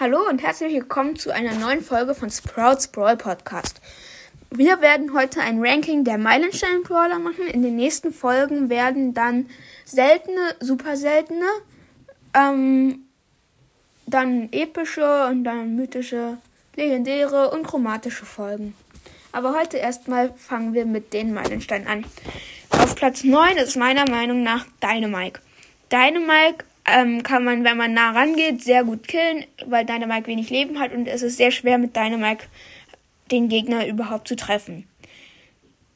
Hallo und herzlich willkommen zu einer neuen Folge von Sprouts Brawl Podcast. Wir werden heute ein Ranking der Meilenstein Brawler machen. In den nächsten Folgen werden dann seltene, super seltene, ähm, dann epische und dann mythische, legendäre und chromatische Folgen. Aber heute erstmal fangen wir mit den Meilensteinen an. Auf Platz 9 ist meiner Meinung nach Dynamike. Dynamike ähm, kann man, wenn man nah rangeht, sehr gut killen, weil Dynamike wenig Leben hat und es ist sehr schwer mit Dynamike den Gegner überhaupt zu treffen.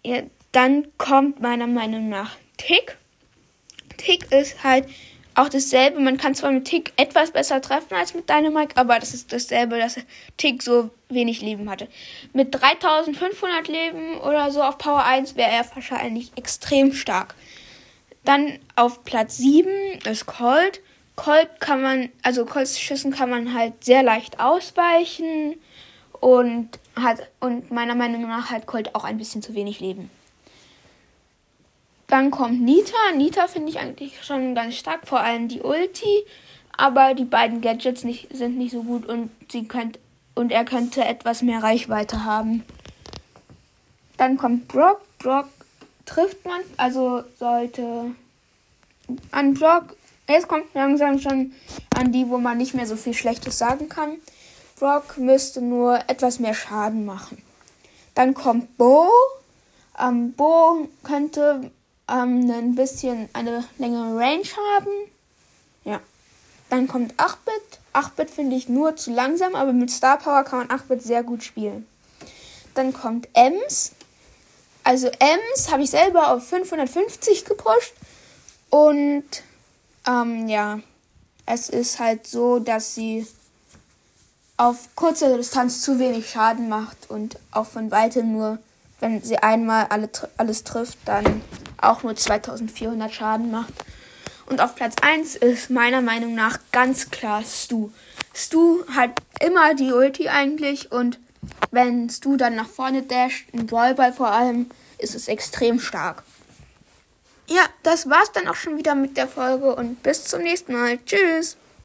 Ja, dann kommt meiner Meinung nach Tick. Tick ist halt auch dasselbe. Man kann zwar mit Tick etwas besser treffen als mit Dynamike, aber das ist dasselbe, dass Tick so wenig Leben hatte. Mit 3500 Leben oder so auf Power 1 wäre er wahrscheinlich extrem stark. Dann auf Platz 7 ist Colt. Colt kann man, also Colts Schüssen kann man halt sehr leicht ausweichen und hat, und meiner Meinung nach hat Colt auch ein bisschen zu wenig Leben. Dann kommt Nita. Nita finde ich eigentlich schon ganz stark, vor allem die Ulti. Aber die beiden Gadgets nicht, sind nicht so gut und sie könnt, und er könnte etwas mehr Reichweite haben. Dann kommt Brock. Brock trifft man, also sollte an Brock, es kommt langsam schon an die, wo man nicht mehr so viel Schlechtes sagen kann. Brock müsste nur etwas mehr Schaden machen. Dann kommt Bo. Ähm, Bo könnte ähm, ein bisschen eine längere Range haben. Ja. Dann kommt 8-Bit. 8-Bit finde ich nur zu langsam, aber mit Star Power kann man 8-Bit sehr gut spielen. Dann kommt Ems. Also Ems habe ich selber auf 550 gepusht. Und ähm, ja, es ist halt so, dass sie auf kurze Distanz zu wenig Schaden macht und auch von weitem nur, wenn sie einmal alle, alles trifft, dann auch nur 2400 Schaden macht. Und auf Platz 1 ist meiner Meinung nach ganz klar Stu. Stu hat immer die Ulti eigentlich und wenn Stu dann nach vorne dasht, ein Brawlball vor allem, ist es extrem stark. Ja, das war's dann auch schon wieder mit der Folge und bis zum nächsten Mal. Tschüss.